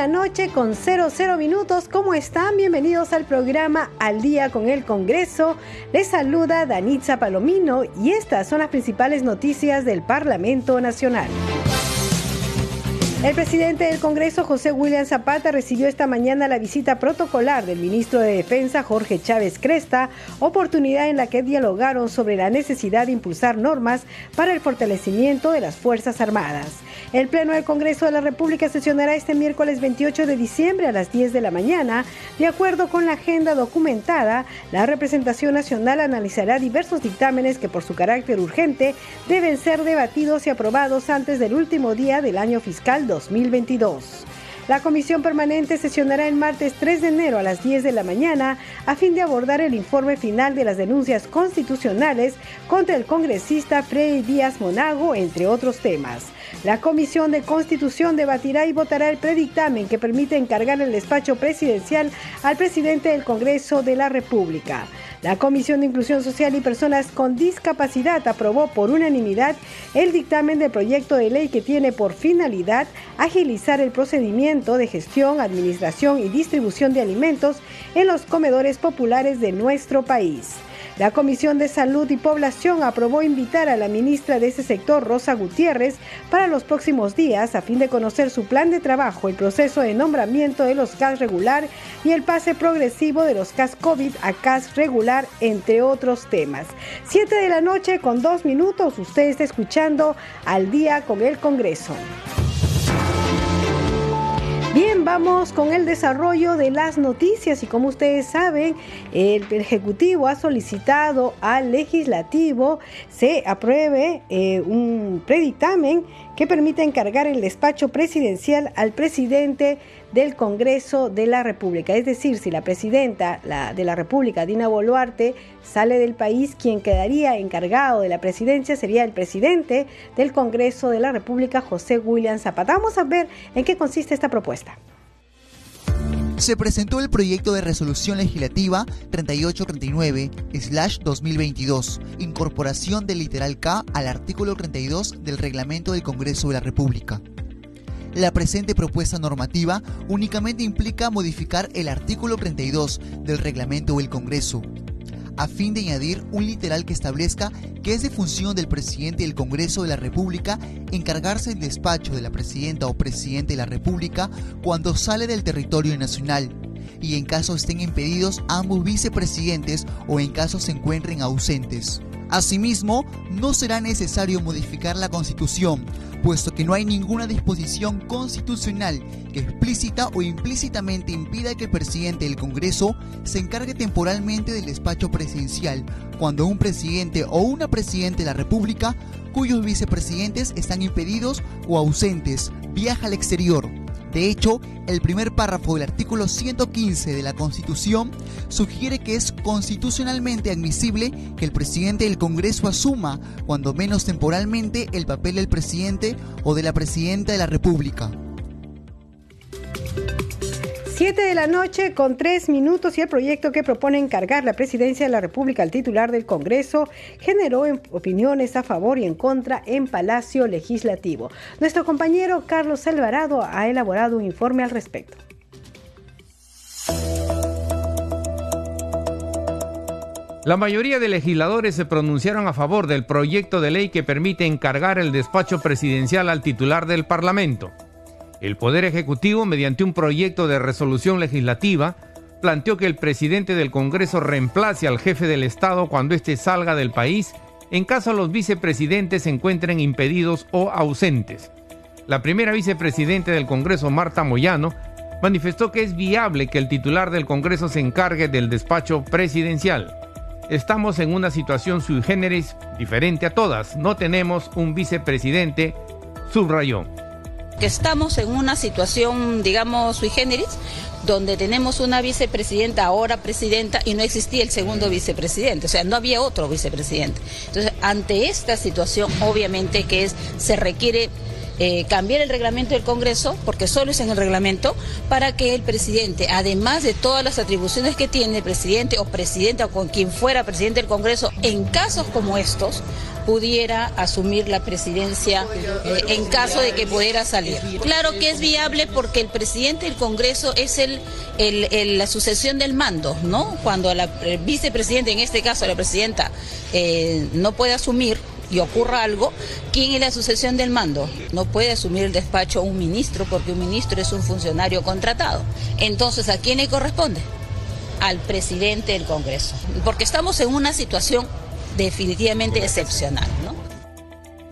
La noche con 00 minutos. ¿Cómo están? Bienvenidos al programa Al Día con el Congreso. Les saluda Danitza Palomino y estas son las principales noticias del Parlamento Nacional. El presidente del Congreso, José William Zapata, recibió esta mañana la visita protocolar del ministro de Defensa, Jorge Chávez Cresta, oportunidad en la que dialogaron sobre la necesidad de impulsar normas para el fortalecimiento de las Fuerzas Armadas. El Pleno del Congreso de la República sesionará este miércoles 28 de diciembre a las 10 de la mañana. De acuerdo con la agenda documentada, la representación nacional analizará diversos dictámenes que por su carácter urgente deben ser debatidos y aprobados antes del último día del año fiscal 2022. La comisión permanente sesionará el martes 3 de enero a las 10 de la mañana a fin de abordar el informe final de las denuncias constitucionales contra el congresista Freddy Díaz Monago, entre otros temas. La Comisión de Constitución debatirá y votará el predictamen que permite encargar el despacho presidencial al presidente del Congreso de la República. La Comisión de Inclusión Social y Personas con Discapacidad aprobó por unanimidad el dictamen del proyecto de ley que tiene por finalidad agilizar el procedimiento de gestión, administración y distribución de alimentos en los comedores populares de nuestro país. La Comisión de Salud y Población aprobó invitar a la ministra de ese sector, Rosa Gutiérrez, para los próximos días a fin de conocer su plan de trabajo, el proceso de nombramiento de los CAS regular y el pase progresivo de los CAS COVID a CAS regular, entre otros temas. Siete de la noche con dos minutos, usted está escuchando al día con el Congreso. Bien, vamos con el desarrollo de las noticias y como ustedes saben, el Ejecutivo ha solicitado al Legislativo se apruebe eh, un predictamen que permite encargar el despacho presidencial al presidente del Congreso de la República. Es decir, si la presidenta de la República, Dina Boluarte, sale del país, quien quedaría encargado de la presidencia sería el presidente del Congreso de la República, José William Zapata. Vamos a ver en qué consiste esta propuesta se presentó el proyecto de resolución legislativa 3839-2022, incorporación del literal K al artículo 32 del reglamento del Congreso de la República. La presente propuesta normativa únicamente implica modificar el artículo 32 del reglamento del Congreso, a fin de añadir un literal que establezca que es de función del presidente del Congreso de la República encargarse del despacho de la presidenta o presidente de la República cuando sale del territorio nacional y en caso estén impedidos ambos vicepresidentes o en caso se encuentren ausentes. Asimismo, no será necesario modificar la Constitución, puesto que no hay ninguna disposición constitucional que explícita o implícitamente impida que el presidente del Congreso se encargue temporalmente del despacho presidencial cuando un presidente o una presidenta de la República cuyos vicepresidentes están impedidos o ausentes viaja al exterior de hecho, el primer párrafo del artículo 115 de la Constitución sugiere que es constitucionalmente admisible que el presidente del Congreso asuma, cuando menos temporalmente, el papel del presidente o de la presidenta de la República. 7 de la noche con 3 minutos y el proyecto que propone encargar la presidencia de la República al titular del Congreso generó opiniones a favor y en contra en Palacio Legislativo. Nuestro compañero Carlos Alvarado ha elaborado un informe al respecto. La mayoría de legisladores se pronunciaron a favor del proyecto de ley que permite encargar el despacho presidencial al titular del Parlamento. El Poder Ejecutivo, mediante un proyecto de resolución legislativa, planteó que el presidente del Congreso reemplace al jefe del Estado cuando éste salga del país en caso los vicepresidentes se encuentren impedidos o ausentes. La primera vicepresidenta del Congreso, Marta Moyano, manifestó que es viable que el titular del Congreso se encargue del despacho presidencial. Estamos en una situación sui generis diferente a todas. No tenemos un vicepresidente, subrayó. Porque estamos en una situación, digamos, sui generis, donde tenemos una vicepresidenta, ahora presidenta, y no existía el segundo vicepresidente, o sea, no había otro vicepresidente. Entonces, ante esta situación, obviamente que es, se requiere eh, cambiar el reglamento del Congreso, porque solo es en el reglamento, para que el presidente, además de todas las atribuciones que tiene el presidente o presidenta o con quien fuera presidente del Congreso, en casos como estos, pudiera asumir la presidencia eh, en caso de que pudiera salir. Claro que es viable porque el presidente del Congreso es el, la sucesión del mando, ¿no? Cuando la el vicepresidente, en este caso la presidenta, eh, no puede asumir, y ocurra algo, ¿quién es la sucesión del mando? No puede asumir el despacho un ministro porque un ministro es un funcionario contratado. Entonces, ¿a quién le corresponde? Al presidente del Congreso. Porque estamos en una situación definitivamente excepcional, ¿no?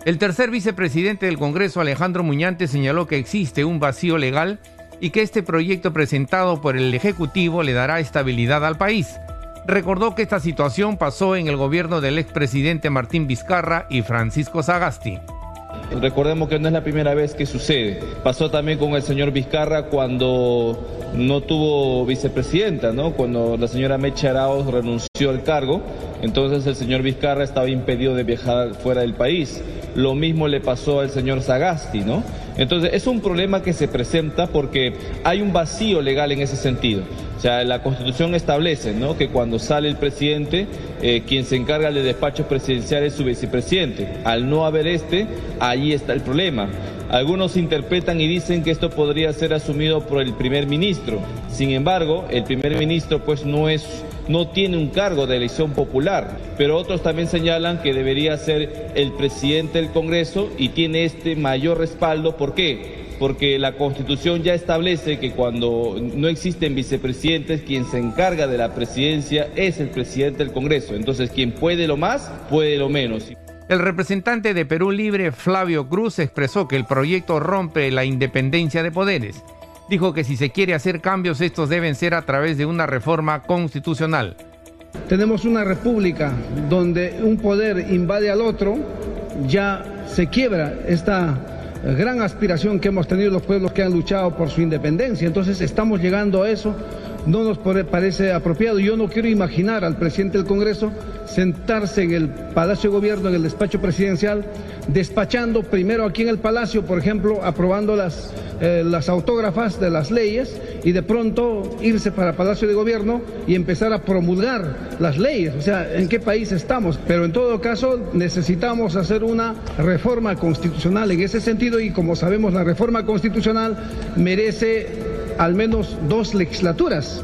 El tercer vicepresidente del Congreso, Alejandro Muñante, señaló que existe un vacío legal y que este proyecto presentado por el Ejecutivo le dará estabilidad al país recordó que esta situación pasó en el gobierno del expresidente Martín Vizcarra y Francisco Sagasti. Recordemos que no es la primera vez que sucede. Pasó también con el señor Vizcarra cuando no tuvo vicepresidenta, ¿no? Cuando la señora Mecha Arauz renunció al cargo, entonces el señor Vizcarra estaba impedido de viajar fuera del país. Lo mismo le pasó al señor Sagasti, ¿no? Entonces es un problema que se presenta porque hay un vacío legal en ese sentido. O sea, la Constitución establece ¿no? que cuando sale el presidente, eh, quien se encarga del despacho presidencial es su vicepresidente. Al no haber este, ahí está el problema. Algunos interpretan y dicen que esto podría ser asumido por el primer ministro. Sin embargo, el primer ministro pues no es no tiene un cargo de elección popular, pero otros también señalan que debería ser el presidente del Congreso y tiene este mayor respaldo. ¿Por qué? Porque la Constitución ya establece que cuando no existen vicepresidentes, quien se encarga de la presidencia es el presidente del Congreso. Entonces, quien puede lo más, puede lo menos. El representante de Perú Libre, Flavio Cruz, expresó que el proyecto rompe la independencia de poderes. Dijo que si se quiere hacer cambios, estos deben ser a través de una reforma constitucional. Tenemos una república donde un poder invade al otro, ya se quiebra esta gran aspiración que hemos tenido los pueblos que han luchado por su independencia. Entonces estamos llegando a eso, no nos parece apropiado. Yo no quiero imaginar al presidente del Congreso sentarse en el Palacio de Gobierno, en el despacho presidencial, despachando primero aquí en el Palacio, por ejemplo, aprobando las, eh, las autógrafas de las leyes y de pronto irse para Palacio de Gobierno y empezar a promulgar las leyes. O sea, ¿en qué país estamos? Pero en todo caso necesitamos hacer una reforma constitucional en ese sentido y como sabemos la reforma constitucional merece al menos dos legislaturas.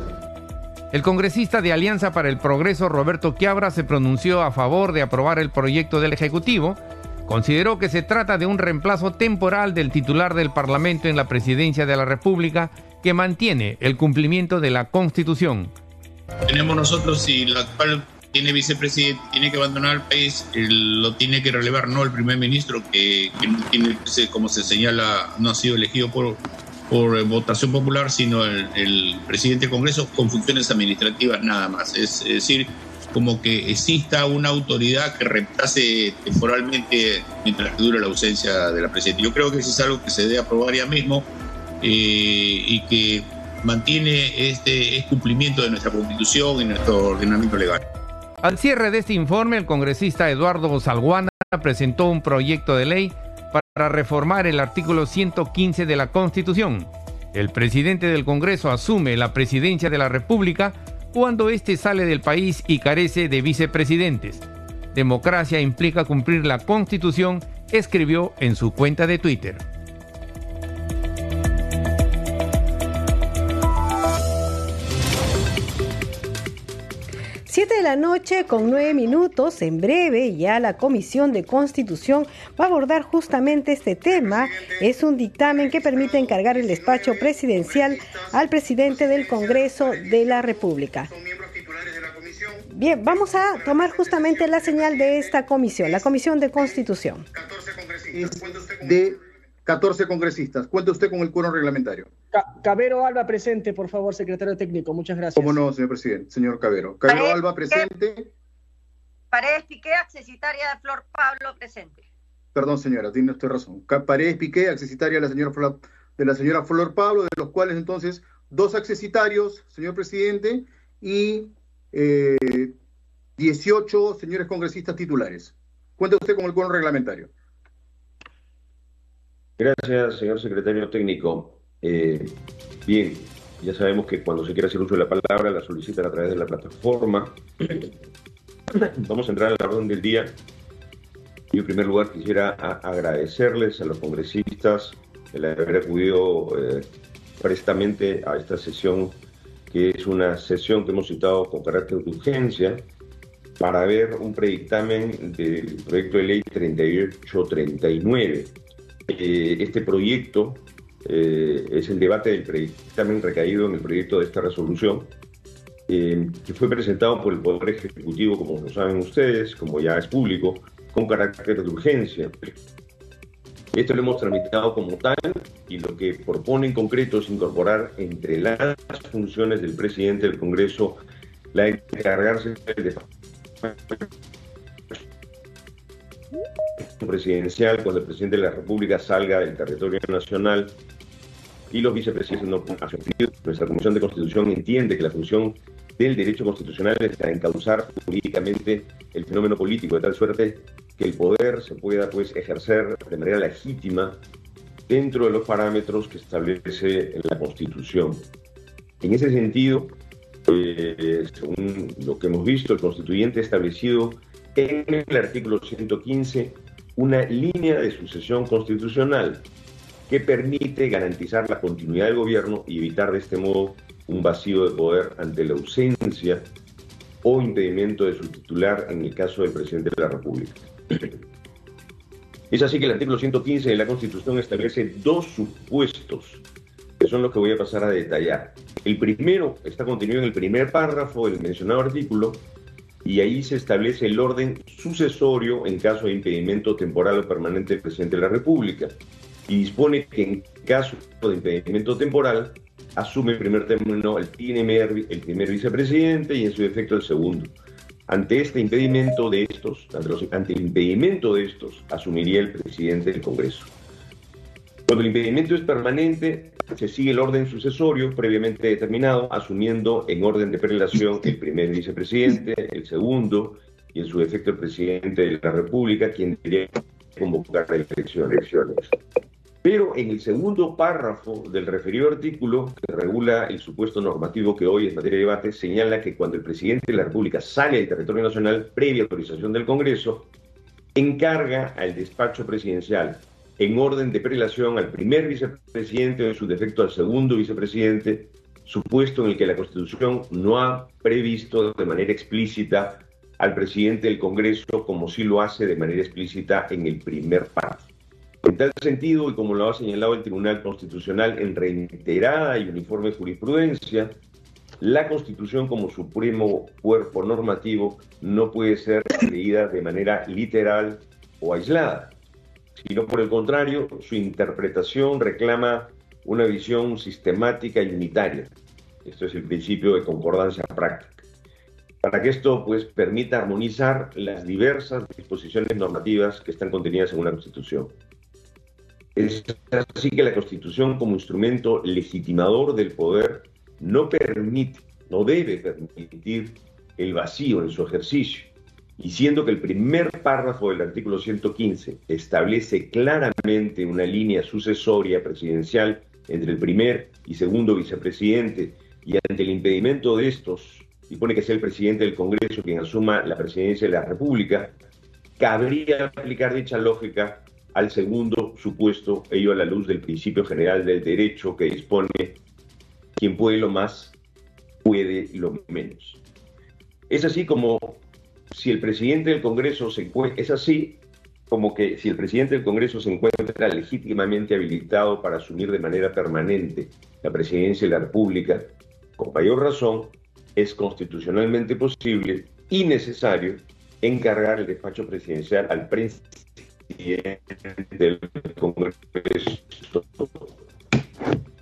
El congresista de Alianza para el Progreso, Roberto Quiabra, se pronunció a favor de aprobar el proyecto del Ejecutivo. Consideró que se trata de un reemplazo temporal del titular del Parlamento en la presidencia de la República que mantiene el cumplimiento de la Constitución. Tenemos nosotros, si el actual tiene vicepresidente, tiene que abandonar el país, lo tiene que relevar no el primer ministro, que, que no tiene, como se señala, no ha sido elegido por, por votación popular, sino el, presidente del Congreso con funciones administrativas nada más. Es, decir, como que exista una autoridad que reemplace temporalmente mientras dure la ausencia de la presidenta. Yo creo que eso es algo que se debe aprobar ya mismo eh, y que mantiene este, cumplimiento de nuestra constitución y nuestro ordenamiento legal. Al cierre de este informe, el congresista Eduardo Salguana presentó un proyecto de ley para reformar el artículo 115 de la Constitución. El presidente del Congreso asume la presidencia de la República cuando éste sale del país y carece de vicepresidentes. Democracia implica cumplir la Constitución, escribió en su cuenta de Twitter. Siete de la noche con nueve minutos. En breve ya la Comisión de Constitución va a abordar justamente este tema. Es un dictamen que permite encargar el despacho presidencial al presidente del Congreso de la República. Bien, vamos a tomar justamente la señal de esta comisión, la Comisión de Constitución. 14 congresistas. Cuenta usted con el quórum reglamentario. Cabero Alba presente, por favor, secretario técnico. Muchas gracias. Cómo no, señor presidente. Señor Cabero. Cabero Alba presente. Paredes Piqué, accesitaria de Flor Pablo presente. perdón señora, tiene usted razón. Paredes Piqué, accesitaria de la señora Flor, de la señora Flor Pablo, de los cuales entonces dos accesitarios, señor presidente, y 18 eh, señores congresistas titulares. Cuenta usted con el quórum reglamentario. Gracias, señor secretario técnico. Eh, bien, ya sabemos que cuando se quiere hacer uso de la palabra la solicitan a través de la plataforma. Vamos a entrar en la orden del día. Y en primer lugar quisiera agradecerles a los congresistas el haber acudido eh, prestamente a esta sesión, que es una sesión que hemos citado con carácter de urgencia para ver un predictamen del proyecto de ley 3839 eh, este proyecto eh, es el debate del predictamen recaído en el proyecto de esta resolución, eh, que fue presentado por el Poder Ejecutivo, como lo saben ustedes, como ya es público, con carácter de urgencia. Esto lo hemos tramitado como tal y lo que propone en concreto es incorporar entre las funciones del presidente del Congreso la de encargarse de presidencial cuando el presidente de la República salga del territorio nacional y los vicepresidentes no puedan Nuestra Comisión de Constitución entiende que la función del derecho constitucional es encauzar jurídicamente el fenómeno político de tal suerte que el poder se pueda pues ejercer de manera legítima dentro de los parámetros que establece la Constitución. En ese sentido, eh, según lo que hemos visto, el constituyente establecido en el artículo 115 una línea de sucesión constitucional que permite garantizar la continuidad del gobierno y evitar de este modo un vacío de poder ante la ausencia o impedimento de su titular en el caso del presidente de la República. Es así que el artículo 115 de la Constitución establece dos supuestos, que son los que voy a pasar a detallar. El primero está contenido en el primer párrafo del mencionado artículo y ahí se establece el orden sucesorio en caso de impedimento temporal o permanente del presidente de la República y dispone que en caso de impedimento temporal asume el primer término el primer, el primer vicepresidente y en su defecto el segundo. Ante este impedimento de estos, ante el impedimento de estos, asumiría el presidente del Congreso. Cuando el impedimento es permanente, se sigue el orden sucesorio previamente determinado, asumiendo en orden de prelación el primer vicepresidente, el segundo y en su defecto el presidente de la República, quien debería convocar elecciones. Pero en el segundo párrafo del referido artículo, que regula el supuesto normativo que hoy es materia de debate, señala que cuando el presidente de la República sale del territorio nacional previa autorización del Congreso, encarga al despacho presidencial en orden de prelación al primer vicepresidente o en su defecto al segundo vicepresidente, supuesto en el que la Constitución no ha previsto de manera explícita al presidente del Congreso como sí lo hace de manera explícita en el primer párrafo. En tal sentido, y como lo ha señalado el Tribunal Constitucional en reiterada y uniforme jurisprudencia, la Constitución como supremo cuerpo normativo no puede ser leída de manera literal o aislada sino por el contrario, su interpretación reclama una visión sistemática y unitaria. Esto es el principio de concordancia práctica. Para que esto pues, permita armonizar las diversas disposiciones normativas que están contenidas en una Constitución. Es así que la Constitución como instrumento legitimador del poder no permite, no debe permitir el vacío en su ejercicio y siendo que el primer párrafo del artículo 115 establece claramente una línea sucesoria presidencial entre el primer y segundo vicepresidente y ante el impedimento de estos, y pone que sea el presidente del Congreso quien asuma la presidencia de la República, cabría aplicar dicha lógica al segundo supuesto, ello a la luz del principio general del derecho que dispone quien puede lo más, puede lo menos. Es así como si el presidente del Congreso se encuentra, es así como que si el presidente del Congreso se encuentra legítimamente habilitado para asumir de manera permanente la presidencia de la República, con mayor razón, es constitucionalmente posible y necesario encargar el despacho presidencial al presidente del Congreso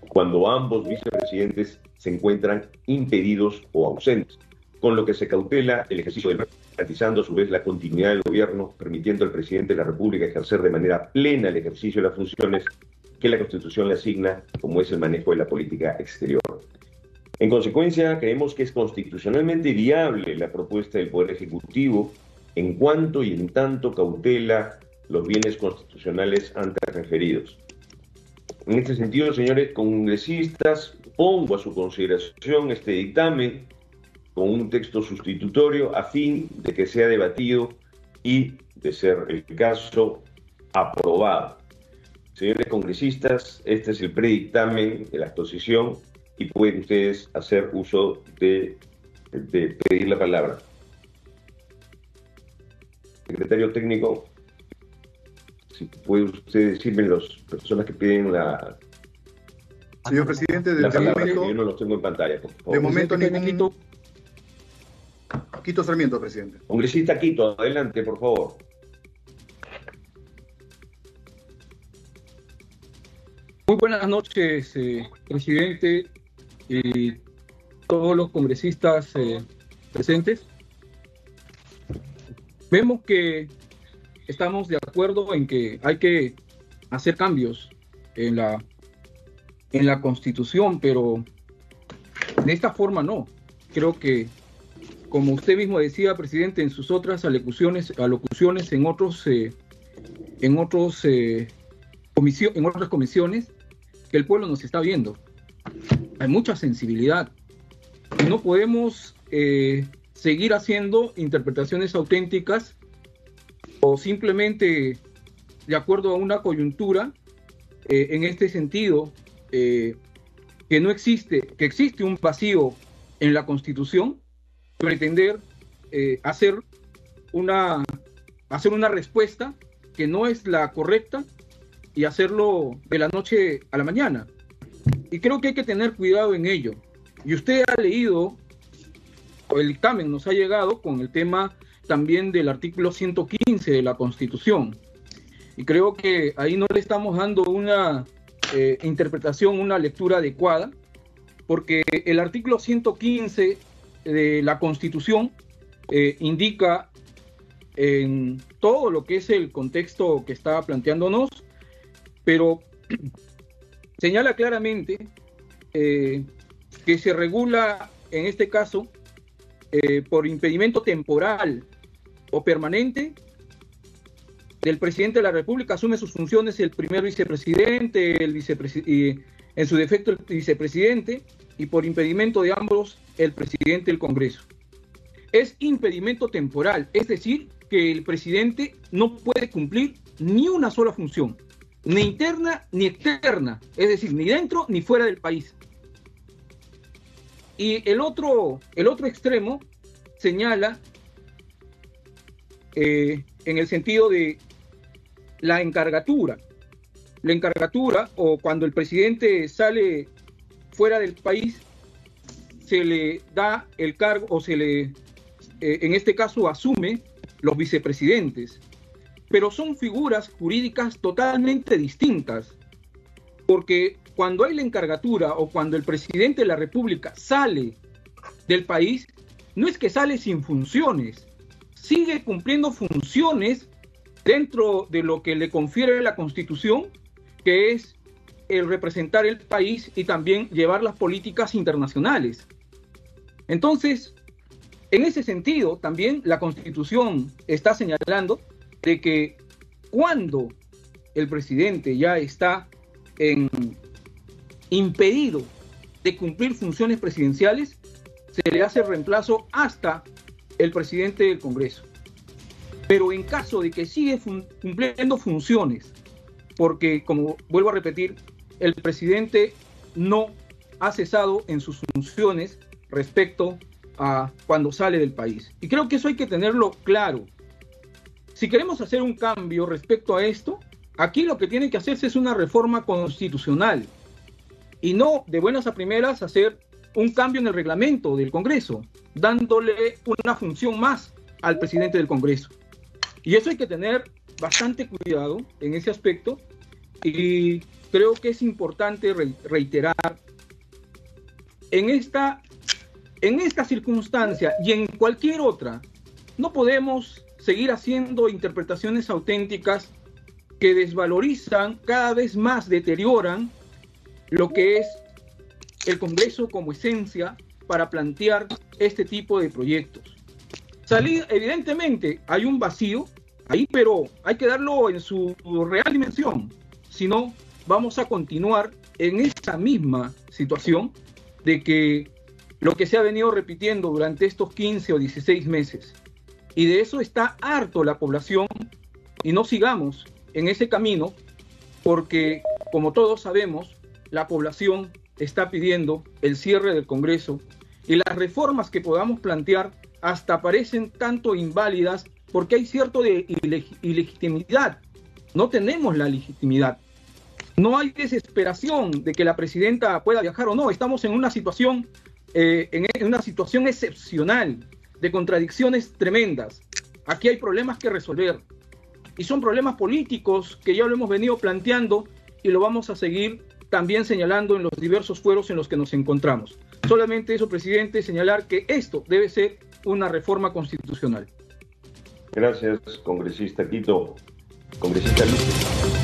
cuando ambos vicepresidentes se encuentran impedidos o ausentes. con lo que se cautela el ejercicio del garantizando a su vez la continuidad del gobierno, permitiendo al presidente de la República ejercer de manera plena el ejercicio de las funciones que la Constitución le asigna, como es el manejo de la política exterior. En consecuencia, creemos que es constitucionalmente viable la propuesta del Poder Ejecutivo en cuanto y en tanto cautela los bienes constitucionales antes referidos. En este sentido, señores congresistas, pongo a su consideración este dictamen con un texto sustitutorio a fin de que sea debatido y, de ser el caso, aprobado. Señores congresistas, este es el predictamen de la exposición y pueden ustedes hacer uso de, de pedir la palabra. Secretario técnico, si puede usted decirme las personas que piden la... Señor presidente, de momento... Yo no los tengo en pantalla, por favor. De momento ningún... Quito Sarmiento, presidente. Congresista Quito, adelante, por favor. Muy buenas noches, eh, presidente y todos los congresistas eh, presentes. Vemos que estamos de acuerdo en que hay que hacer cambios en la, en la constitución, pero de esta forma no. Creo que como usted mismo decía, presidente, en sus otras alocuciones, alocuciones en otros, eh, en otros eh, en otras comisiones, que el pueblo nos está viendo. Hay mucha sensibilidad. No podemos eh, seguir haciendo interpretaciones auténticas o simplemente de acuerdo a una coyuntura en este sentido que no existe, que existe un vacío en la Constitución pretender eh, hacer, una, hacer una respuesta que no es la correcta y hacerlo de la noche a la mañana. Y creo que hay que tener cuidado en ello. Y usted ha leído, el dictamen nos ha llegado con el tema también del artículo 115 de la Constitución. Y creo que ahí no le estamos dando una eh, interpretación, una lectura adecuada, porque el artículo 115 de la Constitución eh, indica en todo lo que es el contexto que está planteándonos, pero señala claramente eh, que se regula en este caso eh, por impedimento temporal o permanente del presidente de la República asume sus funciones el primer vicepresidente, el vicepresidente, en su defecto el vicepresidente, y por impedimento de ambos el presidente del Congreso. Es impedimento temporal, es decir, que el presidente no puede cumplir ni una sola función, ni interna ni externa, es decir, ni dentro ni fuera del país. Y el otro, el otro extremo señala eh, en el sentido de la encargatura. La encargatura o cuando el presidente sale fuera del país se le da el cargo o se le, eh, en este caso, asume los vicepresidentes. Pero son figuras jurídicas totalmente distintas, porque cuando hay la encargatura o cuando el presidente de la República sale del país, no es que sale sin funciones, sigue cumpliendo funciones dentro de lo que le confiere la Constitución, que es el representar el país y también llevar las políticas internacionales. Entonces, en ese sentido, también la Constitución está señalando de que cuando el presidente ya está en, impedido de cumplir funciones presidenciales, se le hace reemplazo hasta el presidente del Congreso. Pero en caso de que sigue cumpliendo funciones, porque como vuelvo a repetir, el presidente no ha cesado en sus funciones respecto a cuando sale del país. Y creo que eso hay que tenerlo claro. Si queremos hacer un cambio respecto a esto, aquí lo que tiene que hacerse es una reforma constitucional y no de buenas a primeras hacer un cambio en el reglamento del Congreso, dándole una función más al presidente del Congreso. Y eso hay que tener bastante cuidado en ese aspecto y creo que es importante reiterar en esta en esta circunstancia y en cualquier otra, no podemos seguir haciendo interpretaciones auténticas que desvalorizan, cada vez más deterioran lo que es el Congreso como esencia para plantear este tipo de proyectos. Salir, evidentemente, hay un vacío ahí, pero hay que darlo en su real dimensión. Si no, vamos a continuar en esta misma situación de que lo que se ha venido repitiendo durante estos 15 o 16 meses. Y de eso está harto la población y no sigamos en ese camino porque, como todos sabemos, la población está pidiendo el cierre del Congreso y las reformas que podamos plantear hasta parecen tanto inválidas porque hay cierto de ilegitimidad. No tenemos la legitimidad. No hay desesperación de que la presidenta pueda viajar o no. Estamos en una situación, eh, en una situación excepcional de contradicciones tremendas. Aquí hay problemas que resolver. Y son problemas políticos que ya lo hemos venido planteando y lo vamos a seguir también señalando en los diversos fueros en los que nos encontramos. Solamente eso, presidente, señalar que esto debe ser una reforma constitucional. Gracias, congresista Quito. Congresista Luis.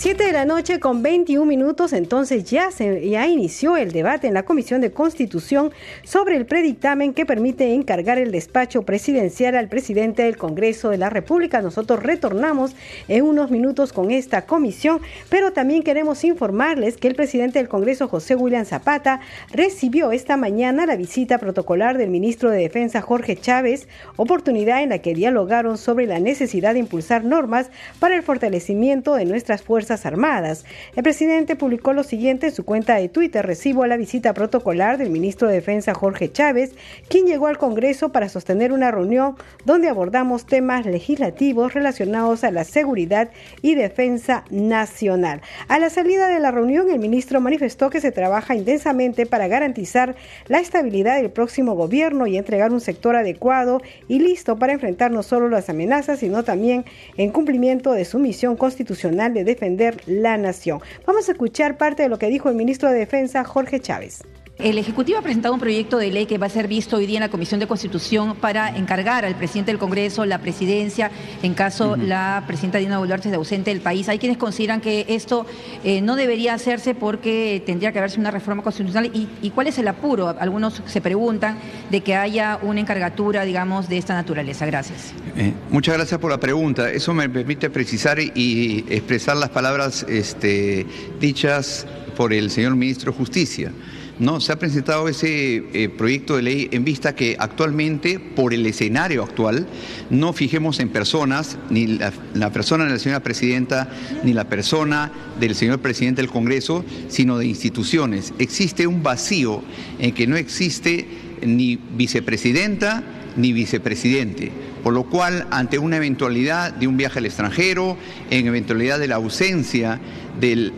7 de la noche con 21 minutos, entonces ya se ya inició el debate en la Comisión de Constitución sobre el predictamen que permite encargar el despacho presidencial al presidente del Congreso de la República. Nosotros retornamos en unos minutos con esta comisión, pero también queremos informarles que el presidente del Congreso, José William Zapata, recibió esta mañana la visita protocolar del ministro de Defensa, Jorge Chávez, oportunidad en la que dialogaron sobre la necesidad de impulsar normas para el fortalecimiento de nuestras fuerzas Armadas. El presidente publicó lo siguiente en su cuenta de Twitter. Recibo la visita protocolar del ministro de Defensa Jorge Chávez, quien llegó al Congreso para sostener una reunión donde abordamos temas legislativos relacionados a la seguridad y defensa nacional. A la salida de la reunión, el ministro manifestó que se trabaja intensamente para garantizar la estabilidad del próximo gobierno y entregar un sector adecuado y listo para enfrentar no solo las amenazas, sino también en cumplimiento de su misión constitucional de defender la nación. Vamos a escuchar parte de lo que dijo el ministro de Defensa, Jorge Chávez. El Ejecutivo ha presentado un proyecto de ley que va a ser visto hoy día en la Comisión de Constitución para encargar al presidente del Congreso la presidencia en caso la presidenta Dina Boluarte esté ausente del país. Hay quienes consideran que esto eh, no debería hacerse porque tendría que haberse una reforma constitucional. ¿Y, cuál es el apuro? Algunos se preguntan de que haya una encargatura, digamos, de esta naturaleza. Gracias. Eh, muchas gracias por la pregunta. Eso me permite precisar y expresar las palabras este, dichas por el señor ministro de Justicia. No, se ha presentado ese eh, proyecto de ley en vista que actualmente, por el escenario actual, no fijemos en personas, ni la, persona de la señora presidenta, ni la persona del señor presidente del Congreso, sino de instituciones. Existe un vacío en que no existe ni vicepresidenta ni vicepresidente. Por lo cual, ante una eventualidad de un viaje al extranjero, en eventualidad de la ausencia del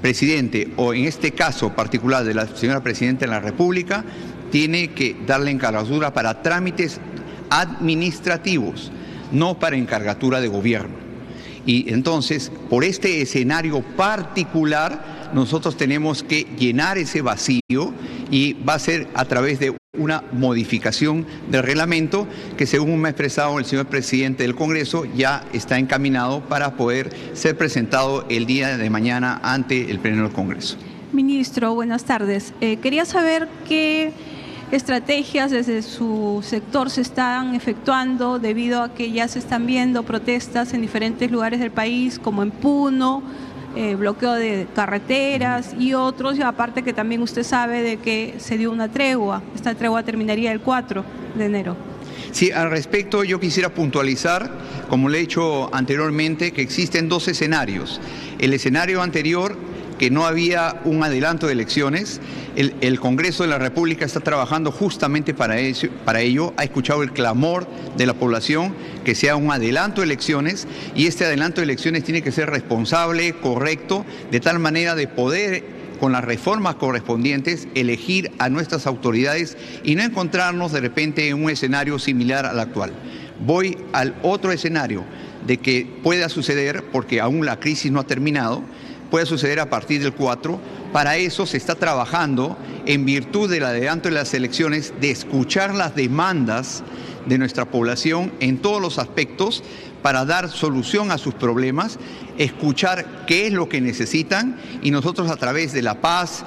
presidente o en este caso particular de la señora presidenta de la República, tiene que darle encargatura para trámites administrativos, no para encargatura de gobierno. Y entonces, por este escenario particular, nosotros tenemos que llenar ese vacío y va a ser a través de una modificación del reglamento que según me ha expresado el señor presidente del Congreso ya está encaminado para poder ser presentado el día de mañana ante el Pleno del Congreso. Ministro, buenas tardes. Eh, quería saber qué estrategias desde su sector se están efectuando debido a que ya se están viendo protestas en diferentes lugares del país, como en Puno, eh, bloqueo de carreteras y otros, y aparte que también usted sabe de que se dio una tregua, esta tregua terminaría el 4 de enero. Sí, al respecto yo quisiera puntualizar, como le he dicho anteriormente, que existen dos escenarios. El escenario anterior que no había un adelanto de elecciones. El, Congreso de la República está trabajando justamente para, para ello. Ha escuchado el clamor de la población que sea un adelanto de elecciones y este adelanto de elecciones tiene que ser responsable, correcto, de tal manera de poder con las reformas correspondientes, elegir a nuestras autoridades y no encontrarnos de repente en un escenario similar al actual. Voy al otro escenario de que pueda suceder, porque aún la crisis no ha terminado, puede suceder a partir del 4, Para eso se está trabajando en virtud del adelanto de las elecciones de escuchar las demandas de nuestra población en todos los aspectos para dar solución a sus problemas, escuchar qué es lo que necesitan y nosotros a través de la paz,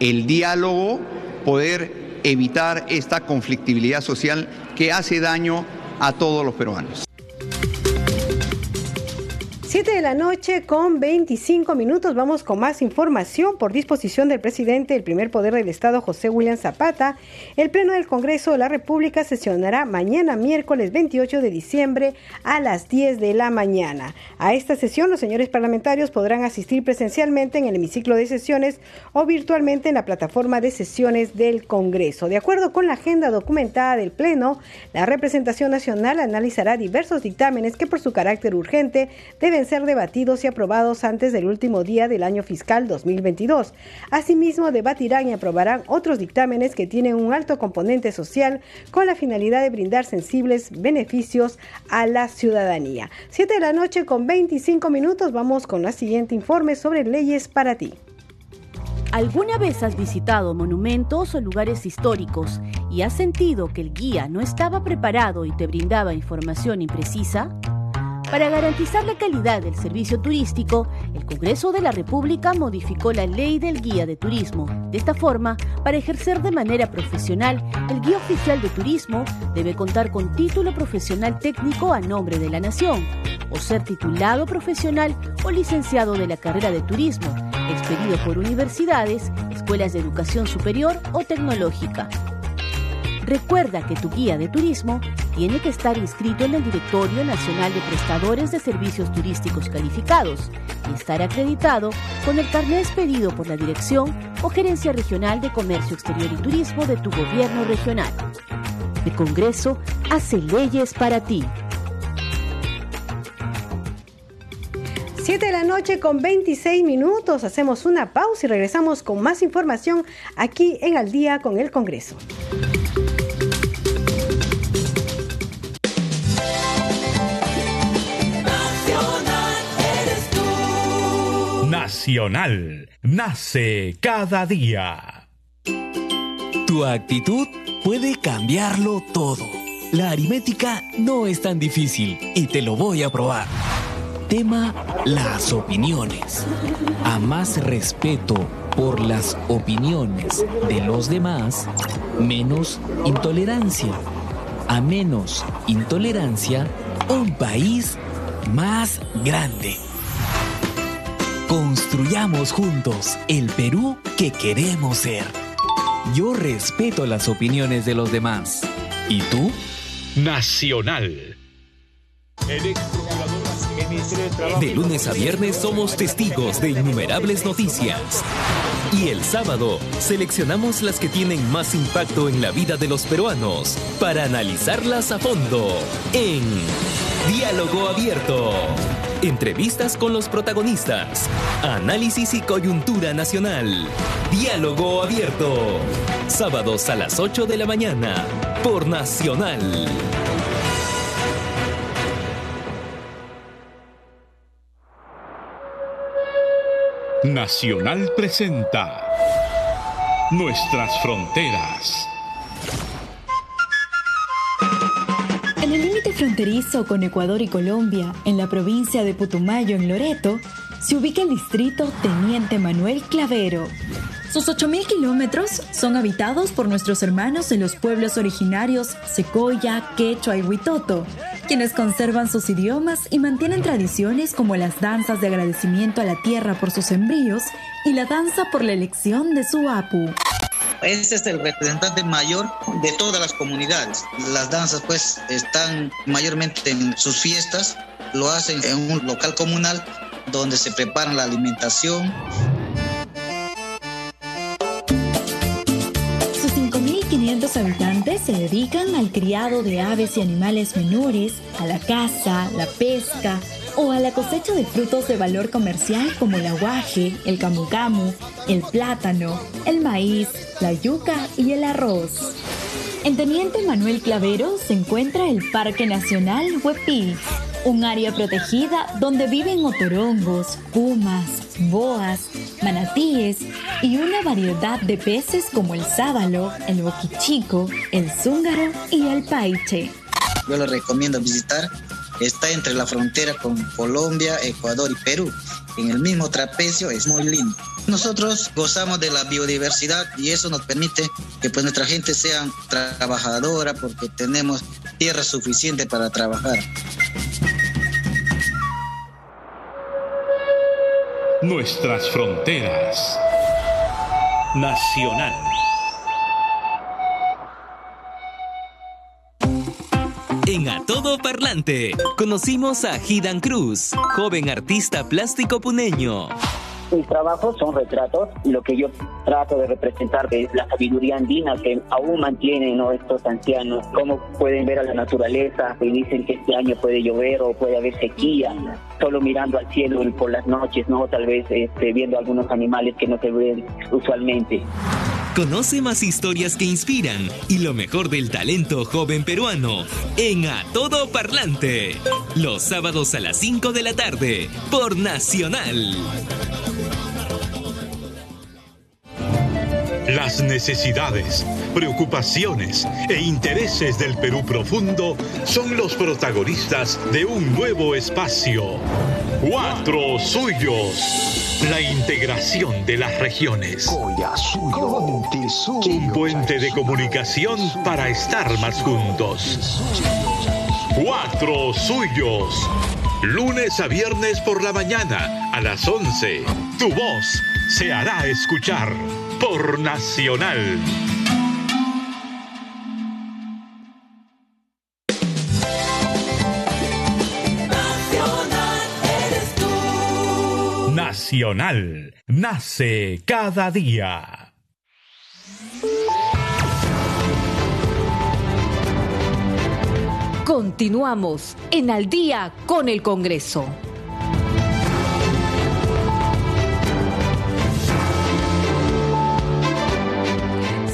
el diálogo, poder evitar esta conflictividad social que hace daño a todos los peruanos. 7 de la noche con 25 minutos. Vamos con más información. Por disposición del presidente del primer poder del Estado, José William Zapata, el Pleno del Congreso de la República sesionará mañana, miércoles 28 de diciembre, a las 10 de la mañana. A esta sesión, los señores parlamentarios podrán asistir presencialmente en el hemiciclo de sesiones o virtualmente en la plataforma de sesiones del Congreso. De acuerdo con la agenda documentada del Pleno, la representación nacional analizará diversos dictámenes que, por su carácter urgente, deben ser debatidos y aprobados antes del último día del año fiscal 2022. Asimismo, debatirán y aprobarán otros dictámenes que tienen un alto componente social con la finalidad de brindar sensibles beneficios a la ciudadanía. Siete de la noche con 25 minutos vamos con la siguiente informe sobre leyes para ti. ¿Alguna vez has visitado monumentos o lugares históricos y has sentido que el guía no estaba preparado y te brindaba información imprecisa? Para garantizar la calidad del servicio turístico, el Congreso de la República modificó la ley del guía de turismo. De esta forma, para ejercer de manera profesional, el guía oficial de turismo debe contar con título profesional técnico a nombre de la nación, o ser titulado profesional o licenciado de la carrera de turismo, expedido por universidades, escuelas de educación superior o tecnológica. Recuerda que tu guía de turismo tiene que estar inscrito en el Directorio Nacional de Prestadores de Servicios Turísticos Calificados y estar acreditado con el carnet expedido por la Dirección o Gerencia Regional de Comercio Exterior y Turismo de tu gobierno regional. El Congreso hace leyes para ti. 7 de la noche con 26 minutos. Hacemos una pausa y regresamos con más información aquí en Al día con el Congreso. Nacional nace cada día. Tu actitud puede cambiarlo todo. La aritmética no es tan difícil y te lo voy a probar. Tema las opiniones. A más respeto por las opiniones de los demás, menos intolerancia. A menos intolerancia, un país más grande. Construyamos juntos el Perú que queremos ser. Yo respeto las opiniones de los demás. ¿Y tú? Nacional. De lunes a viernes somos testigos de innumerables noticias. Y el sábado seleccionamos las que tienen más impacto en la vida de los peruanos para analizarlas a fondo en Diálogo Abierto. Entrevistas con los protagonistas. Análisis y coyuntura nacional. Diálogo abierto. Sábados a las 8 de la mañana. Por Nacional. Nacional presenta Nuestras Fronteras. Fronterizo con Ecuador y Colombia, en la provincia de Putumayo, en Loreto, se ubica el distrito Teniente Manuel Clavero. Sus 8.000 kilómetros son habitados por nuestros hermanos de los pueblos originarios Secoya, Quechua y Huitoto, quienes conservan sus idiomas y mantienen tradiciones como las danzas de agradecimiento a la tierra por sus embrios y la danza por la elección de su apu. Este es el representante mayor de todas las comunidades. Las danzas pues están mayormente en sus fiestas, lo hacen en un local comunal donde se preparan la alimentación. Sus 5.500 habitantes se dedican al criado de aves y animales menores, a la caza, la pesca o a la cosecha de frutos de valor comercial como el aguaje, el camu el plátano, el maíz, la yuca y el arroz. En Teniente Manuel Clavero se encuentra el Parque Nacional Huepí, un área protegida donde viven otorongos, pumas, boas, manatíes y una variedad de peces como el sábalo, el boquichico, el zúngaro y el paiche. Yo lo recomiendo visitar. Está entre la frontera con Colombia, Ecuador y Perú. En el mismo trapecio es muy lindo. Nosotros gozamos de la biodiversidad y eso nos permite que pues nuestra gente sea trabajadora porque tenemos tierra suficiente para trabajar. Nuestras fronteras. Nacional. En A Todo Parlante, conocimos a Gidan Cruz, joven artista plástico puneño. Mis trabajos son retratos y lo que yo trato de representar es la sabiduría andina que aún mantienen estos ancianos, cómo pueden ver a la naturaleza y dicen que este año puede llover o puede haber sequía, solo mirando al cielo por las noches, no tal vez este, viendo algunos animales que no se ven usualmente. Conoce más historias que inspiran y lo mejor del talento joven peruano en A Todo Parlante. Los sábados a las 5 de la tarde por Nacional. Las necesidades, preocupaciones e intereses del Perú profundo son los protagonistas de un nuevo espacio. Cuatro Suyos. La integración de las regiones. Un puente de comunicación para estar más juntos. Cuatro Suyos. Lunes a viernes por la mañana a las 11. Tu voz se hará escuchar por Nacional. Nacional nace cada día. Continuamos en Al día con el Congreso.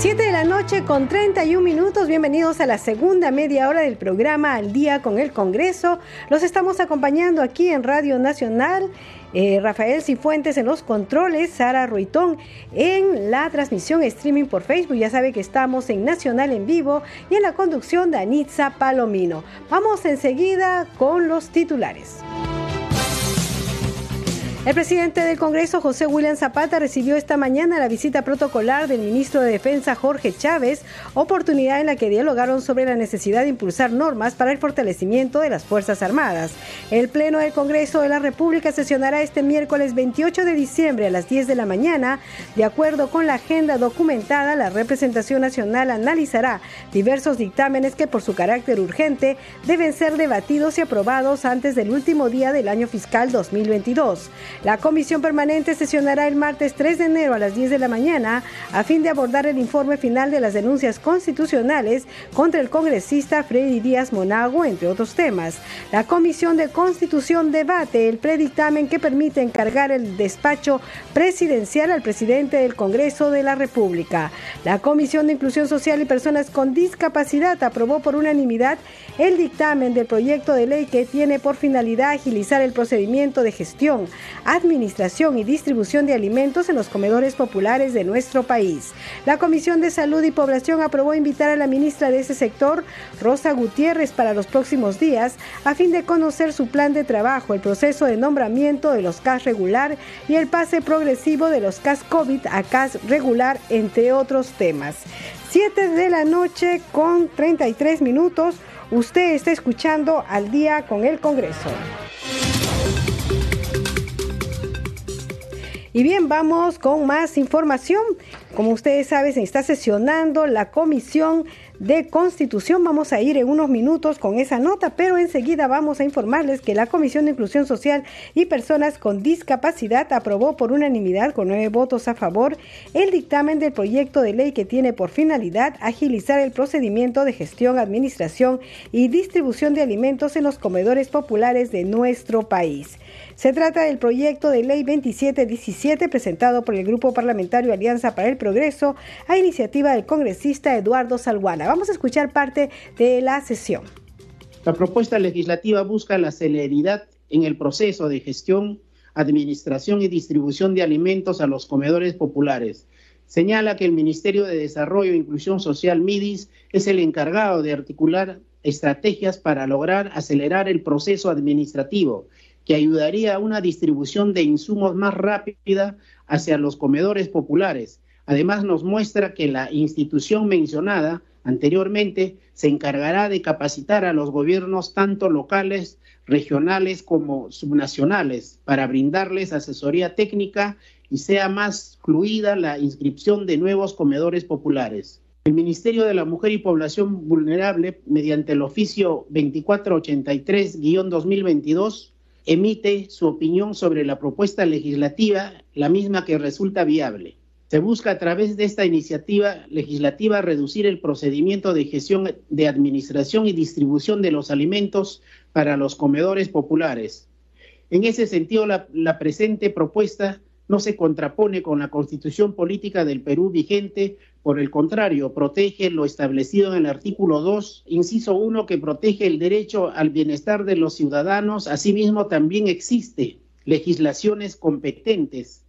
Siete de la noche con 31 minutos. Bienvenidos a la segunda media hora del programa Al Día con el Congreso. Los estamos acompañando aquí en Radio Nacional. eh, Rafael Cifuentes en los controles, Sara Ruitón en la transmisión streaming por Facebook. Ya sabe que estamos en Nacional en vivo y en la conducción de Anitza Palomino. Vamos enseguida con los titulares. El presidente del Congreso, José William Zapata, recibió esta mañana la visita protocolar del ministro de Defensa, Jorge Chávez, oportunidad en la que dialogaron sobre la necesidad de impulsar normas para el fortalecimiento de las Fuerzas Armadas. El Pleno del Congreso de la República sesionará este miércoles 28 de diciembre a las 10 de la mañana. De acuerdo con la agenda documentada, la representación nacional analizará diversos dictámenes que por su carácter urgente deben ser debatidos y aprobados antes del último día del año fiscal 2022. La comisión permanente sesionará el martes 3 de enero a las 10 de la mañana a fin de abordar el informe final de las denuncias constitucionales contra el congresista Freddy Díaz Monago, entre otros temas. La comisión de constitución debate el predictamen que permite encargar el despacho presidencial al presidente del Congreso de la República. La comisión de inclusión social y personas con discapacidad aprobó por unanimidad el dictamen del proyecto de ley que tiene por finalidad agilizar el procedimiento de gestión, administración y distribución de alimentos en los comedores populares de nuestro país. La Comisión de Salud y Población aprobó invitar a la ministra de ese sector, Rosa Gutiérrez, para los próximos días, a fin de conocer su plan de trabajo, el proceso de nombramiento de los CAS regular y el pase progresivo de los CAS COVID a CAS regular, entre otros temas. 7 de la noche con 33 minutos. Usted está escuchando al día con el Congreso. Y bien, vamos con más información. Como ustedes saben, se está sesionando la Comisión de Constitución. Vamos a ir en unos minutos con esa nota, pero enseguida vamos a informarles que la Comisión de Inclusión Social y Personas con Discapacidad aprobó por unanimidad con nueve votos a favor el dictamen del proyecto de ley que tiene por finalidad agilizar el procedimiento de gestión, administración y distribución de alimentos en los comedores populares de nuestro país. Se trata del proyecto de ley 2717 presentado por el Grupo Parlamentario Alianza para el Progreso a iniciativa del congresista Eduardo Salguana. Vamos a escuchar parte de la sesión. La propuesta legislativa busca la celeridad en el proceso de gestión, administración y distribución de alimentos a los comedores populares. Señala que el Ministerio de Desarrollo e Inclusión Social, MIDIS, es el encargado de articular estrategias para lograr acelerar el proceso administrativo que ayudaría a una distribución de insumos más rápida hacia los comedores populares. Además, nos muestra que la institución mencionada anteriormente se encargará de capacitar a los gobiernos tanto locales, regionales como subnacionales para brindarles asesoría técnica y sea más fluida la inscripción de nuevos comedores populares. El Ministerio de la Mujer y Población Vulnerable, mediante el oficio 2483-2022, emite su opinión sobre la propuesta legislativa, la misma que resulta viable. Se busca a través de esta iniciativa legislativa reducir el procedimiento de gestión de administración y distribución de los alimentos para los comedores populares. En ese sentido, la, presente propuesta no se contrapone con la constitución política del Perú vigente, por el contrario, protege lo establecido en el artículo 2, inciso 1, que protege el derecho al bienestar de los ciudadanos. Asimismo, también existe legislaciones competentes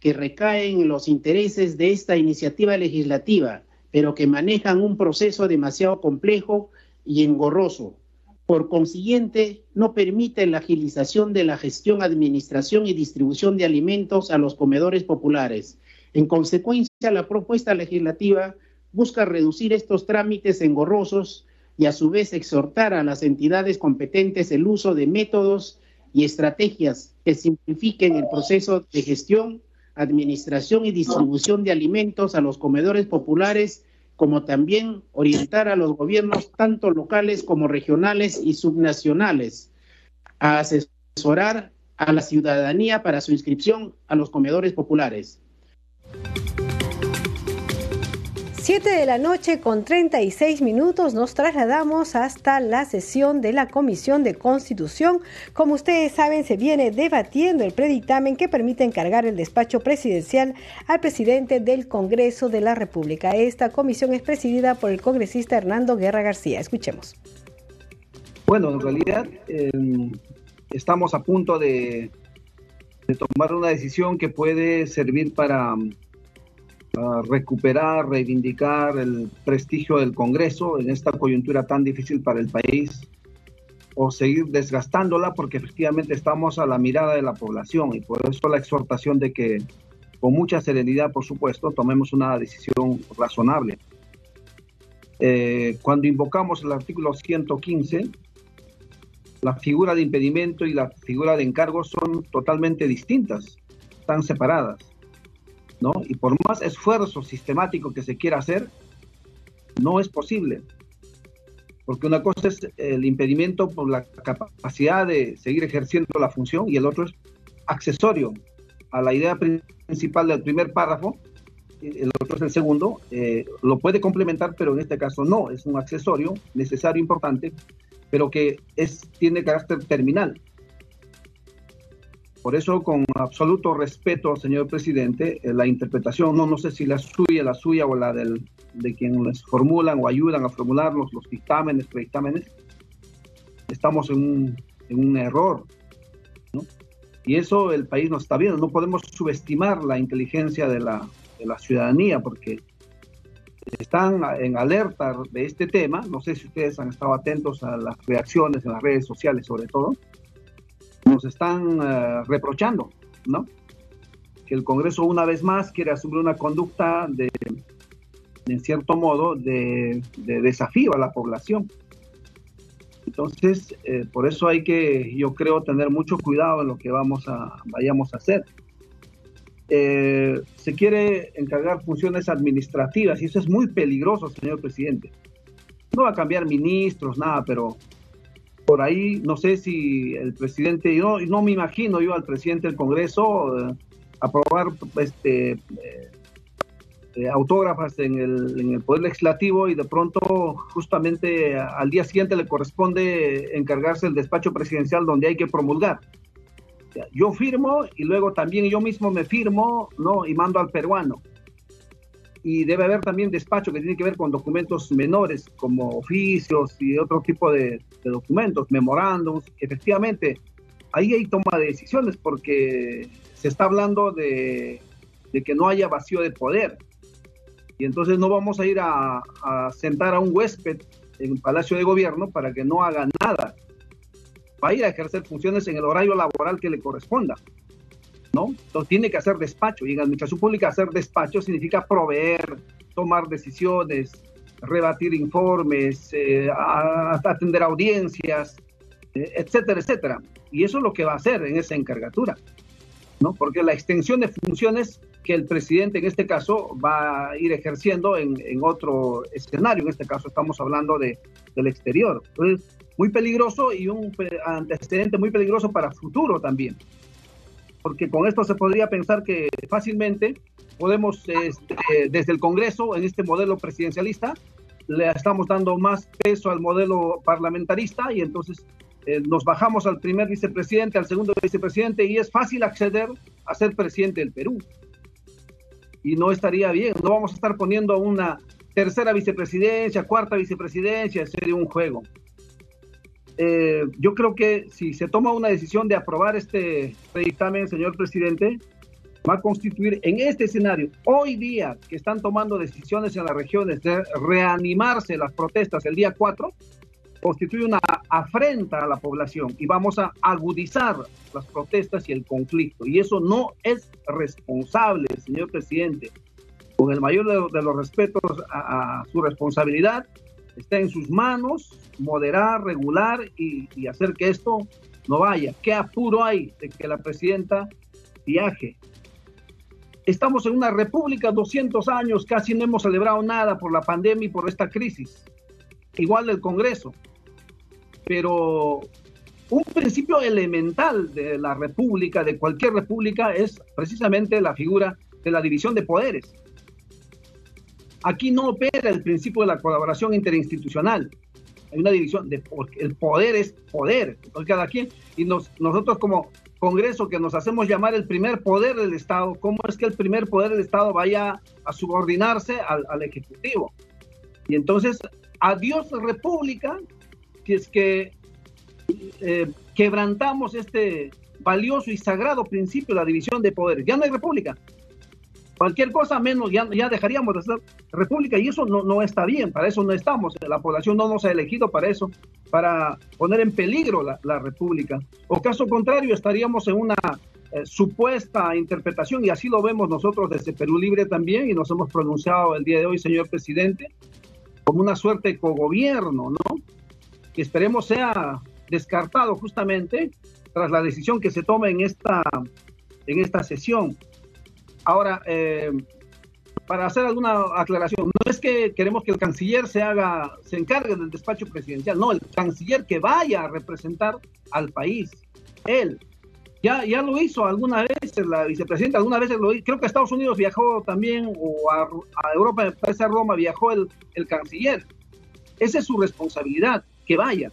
que recaen en los intereses de esta iniciativa legislativa, pero que manejan un proceso demasiado complejo y engorroso. Por consiguiente, no permite la agilización de la gestión, administración y distribución de alimentos a los comedores populares. En consecuencia, la propuesta legislativa busca reducir estos trámites engorrosos y a su vez exhortar a las entidades competentes el uso de métodos y estrategias que simplifiquen el proceso de gestión, administración y distribución de alimentos a los comedores populares como también orientar a los gobiernos, tanto locales como regionales y subnacionales, a asesorar a la ciudadanía para su inscripción a los comedores populares. 7 de la noche con 36 minutos nos trasladamos hasta la sesión de la Comisión de Constitución. Como ustedes saben, se viene debatiendo el predictamen que permite encargar el despacho presidencial al presidente del Congreso de la República. Esta comisión es presidida por el congresista Hernando Guerra García. Escuchemos. Bueno, en realidad em, estamos a punto de tomar una decisión que puede servir para recuperar, reivindicar el prestigio del Congreso en esta coyuntura tan difícil para el país o seguir desgastándola porque efectivamente estamos a la mirada de la población y por eso la exhortación de que con mucha serenidad, por supuesto, tomemos una decisión razonable. Eh, cuando invocamos el artículo 115, la figura de impedimento y la figura de encargo son totalmente distintas, están separadas. ¿no? Y por más esfuerzo sistemático que se quiera hacer, no es posible. Porque una cosa es el impedimento por la capacidad de seguir ejerciendo la función y el otro es accesorio a la idea principal del primer párrafo, el otro es el segundo, eh, lo puede complementar, pero en este caso no, es un accesorio necesario, importante, pero que es, tiene carácter terminal. Por eso, con absoluto respeto, señor presidente, eh, la interpretación, no, no sé si la suya, la suya o la del, de quien les formulan o ayudan a formular los, los dictámenes, predictámenes, estamos en un, en un error. Y eso el país no está viendo. No podemos subestimar la inteligencia de la, de la ciudadanía porque están en alerta de este tema. No sé si ustedes han estado atentos a las reacciones en las redes sociales sobre todo nos están eh, reprochando, ¿no? Que el Congreso una vez más quiere asumir una conducta de, en cierto modo, de, desafío a la población. Entonces, eh, por eso hay que, yo creo, tener mucho cuidado en lo que vamos a, vayamos a hacer. Eh, se quiere encargar funciones administrativas y eso es muy peligroso, señor presidente. No va a cambiar ministros, nada, pero por ahí, no sé si el presidente, yo no me imagino yo al presidente del Congreso eh, aprobar este, eh, eh, autógrafas en el, en el, Poder Legislativo y de pronto justamente al día siguiente le corresponde encargarse el despacho presidencial donde hay que promulgar. Yo firmo y luego también yo mismo me firmo ¿no? y mando al peruano y debe haber también despacho que tiene que ver con documentos menores como oficios y otro tipo de, documentos, memorándums. Efectivamente, ahí hay toma de decisiones porque se está hablando de, que no haya vacío de poder. Y entonces no vamos a ir a, sentar a un huésped en el Palacio de Gobierno para que no haga nada. Va a ir a ejercer funciones en el horario laboral que le corresponda. ¿no? Entonces tiene que hacer despacho. Y en administración pública hacer despacho significa proveer, tomar decisiones, rebatir informes, eh, atender audiencias, eh, etcétera, etcétera. Y eso es lo que va a hacer en esa encargatura, ¿no? Porque la extensión de funciones que el presidente en este caso va a ir ejerciendo en, otro escenario, en este caso estamos hablando de, del exterior. Entonces, muy peligroso y un antecedente muy peligroso para futuro también. Porque con esto se podría pensar que fácilmente podemos, este, desde el Congreso, en este modelo presidencialista, le estamos dando más peso al modelo parlamentarista y entonces eh, nos bajamos al primer vicepresidente, al segundo vicepresidente y es fácil acceder a ser presidente del Perú. Y no estaría bien, no vamos a estar poniendo una tercera vicepresidencia, cuarta vicepresidencia, sería un juego. Eh, yo creo que si se toma una decisión de aprobar este dictamen, señor presidente, va a constituir en este escenario, hoy día que están tomando decisiones en las regiones de reanimarse las protestas el día 4, constituye una afrenta a la población y vamos a agudizar las protestas y el conflicto. Y eso no es responsable, señor presidente. Con el mayor de, los respetos a, su responsabilidad, está en sus manos moderar, regular y, hacer que esto no vaya. ¿Qué apuro hay de que la presidenta viaje Estamos en una república 200 años, casi no hemos celebrado nada por la pandemia y por esta crisis. Igual del Congreso. Pero un principio elemental de la república, de cualquier república, es precisamente la figura de la división de poderes. Aquí no opera el principio de la colaboración interinstitucional. Hay una división de el poder es poder. cada quien y nosotros como Congreso que nos hacemos llamar el primer poder del Estado, ¿cómo es que el primer poder del Estado vaya a subordinarse al, Ejecutivo? Y entonces, adiós República, si es que eh, quebrantamos este valioso y sagrado principio de la división de poderes. Ya no hay República, Cualquier cosa menos, ya, dejaríamos de ser república y eso no, está bien, para eso no estamos. La población no nos ha elegido para eso, para poner en peligro la, la república. O caso contrario, estaríamos en una eh, supuesta interpretación, y así lo vemos nosotros desde Perú Libre también, y nos hemos pronunciado el día de hoy, señor presidente, como una suerte de cogobierno, ¿no? Que esperemos sea descartado justamente tras la decisión que se tome en esta, en esta sesión. Ahora, eh, para hacer alguna aclaración, no es que queremos que el canciller se haga, se encargue del despacho presidencial, no, el canciller que vaya a representar al país, él. Ya, ya lo hizo alguna vez la vicepresidenta, alguna vez lo hizo, creo que Estados Unidos viajó también, o a, Europa, a Roma, viajó el, el canciller. Esa es su responsabilidad, que vaya.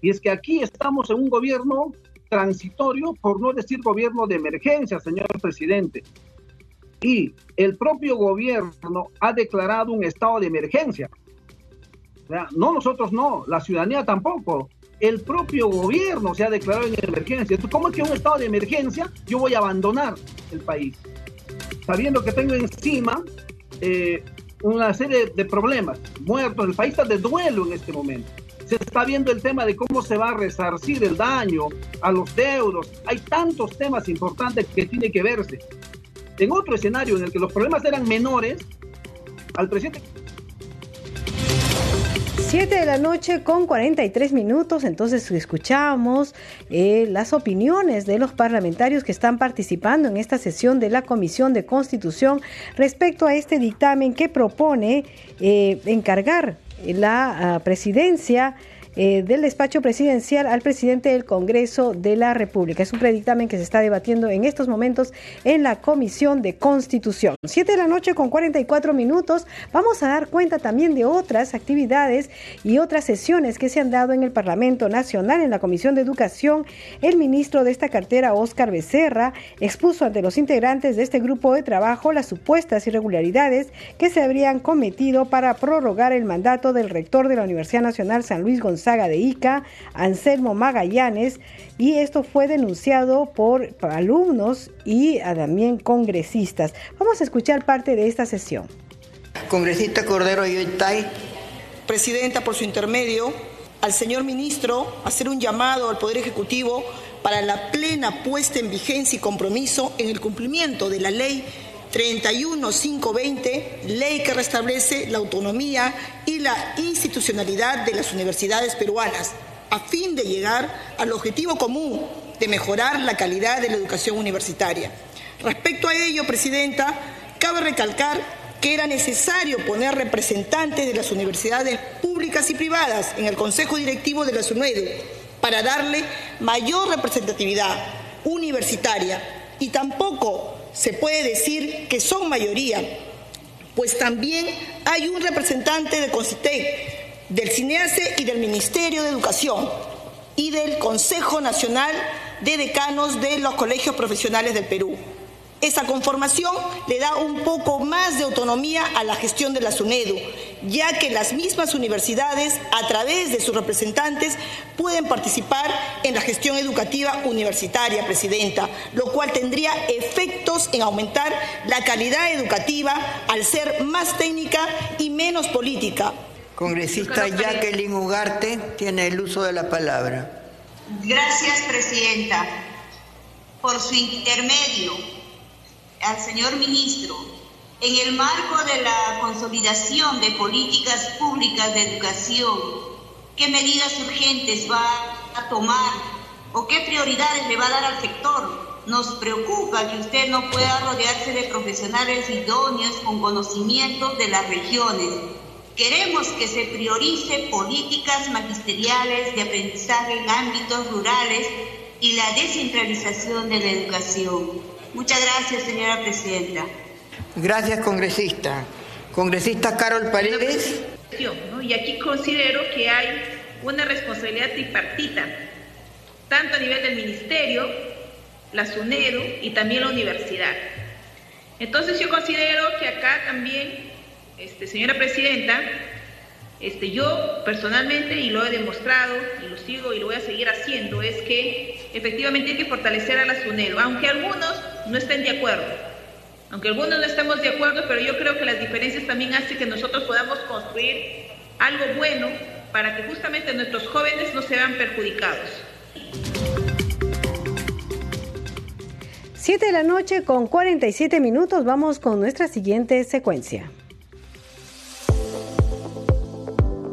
Y es que aquí estamos en un gobierno transitorio, por no decir gobierno de emergencia, señor presidente y el propio gobierno ha declarado un estado de emergencia. no nosotros no, la ciudadanía tampoco. El propio gobierno se ha declarado en emergencia. Entonces, ¿cómo es que un estado de emergencia yo voy a abandonar el país? Sabiendo que tengo encima eh, una serie de problemas, muertos, el país está de duelo en este momento. Se está viendo el tema de cómo se va a resarcir el daño a los deudos. Hay tantos temas importantes que tiene que verse en otro escenario en el que los problemas eran menores, al presidente... 7 de la noche con 43 minutos, entonces escuchamos eh, las opiniones de los parlamentarios que están participando en esta sesión de la Comisión de Constitución respecto a este dictamen que propone eh, encargar la ah, presidencia eh, del despacho presidencial al presidente del Congreso de la República. Es un predictamen que se está debatiendo en estos momentos en la Comisión de Constitución. Siete de la noche con 44 minutos. Vamos a dar cuenta también de otras actividades y otras sesiones que se han dado en el Parlamento Nacional, en la Comisión de Educación. El ministro de esta cartera, Óscar Becerra, expuso ante los integrantes de este grupo de trabajo las supuestas irregularidades que se habrían cometido para prorrogar el mandato del rector de la Universidad Nacional San Luis González Gonzaga de Ica, Anselmo Magallanes, y esto fue denunciado por alumnos y también congresistas. Vamos a escuchar parte de esta sesión. Congresista Cordero Yoitay. Presidenta, por su intermedio, al señor ministro hacer un llamado al Poder Ejecutivo para la plena puesta en vigencia y compromiso en el cumplimiento de la ley 31520, ley que restablece la autonomía y la institucionalidad de las universidades peruanas, a fin de llegar al objetivo común de mejorar la calidad de la educación universitaria. Respecto a ello, Presidenta, cabe recalcar que era necesario poner representantes de las universidades públicas y privadas en el Consejo Directivo de la SUNEDU para darle mayor representatividad universitaria y tampoco se puede decir que son mayoría, pues también hay un representante de CONCITEC, del CINEACE y del Ministerio de Educación y del Consejo Nacional de Decanos de los Colegios Profesionales del Perú. Esa conformación le da un poco más de autonomía a la gestión de la SUNEDU, ya que las mismas universidades, a través de sus representantes, pueden participar en la gestión educativa universitaria, Presidenta, lo cual tendría efectos en aumentar la calidad educativa al ser más técnica y menos política. Congresista Jacqueline Ugarte tiene el uso de la palabra. Gracias, Presidenta. Por su intermedio, al señor ministro, en el marco de la consolidación de políticas públicas de educación, ¿qué medidas urgentes va a tomar o qué prioridades le va a dar al sector? Nos preocupa que usted no pueda rodearse de profesionales idóneos con conocimientos de las regiones. Queremos que se priorice políticas magisteriales de aprendizaje en ámbitos rurales y la descentralización de la educación. Muchas gracias, señora presidenta. Gracias, congresista. Congresista Carol Paredes. Y aquí considero que hay una responsabilidad tripartita, tanto a nivel del ministerio, la SUNEDO y también la universidad. Entonces yo considero que acá también, este, señora presidenta, este, yo personalmente, y lo he demostrado, y lo sigo y lo voy a seguir haciendo, es que efectivamente hay que fortalecer a la aunque algunos no estén de acuerdo. Aunque algunos no estemos de acuerdo, pero yo creo que las diferencias también hacen que nosotros podamos construir algo bueno para que justamente nuestros jóvenes no se vean perjudicados. Siete de la noche con 47 minutos, vamos con nuestra siguiente secuencia.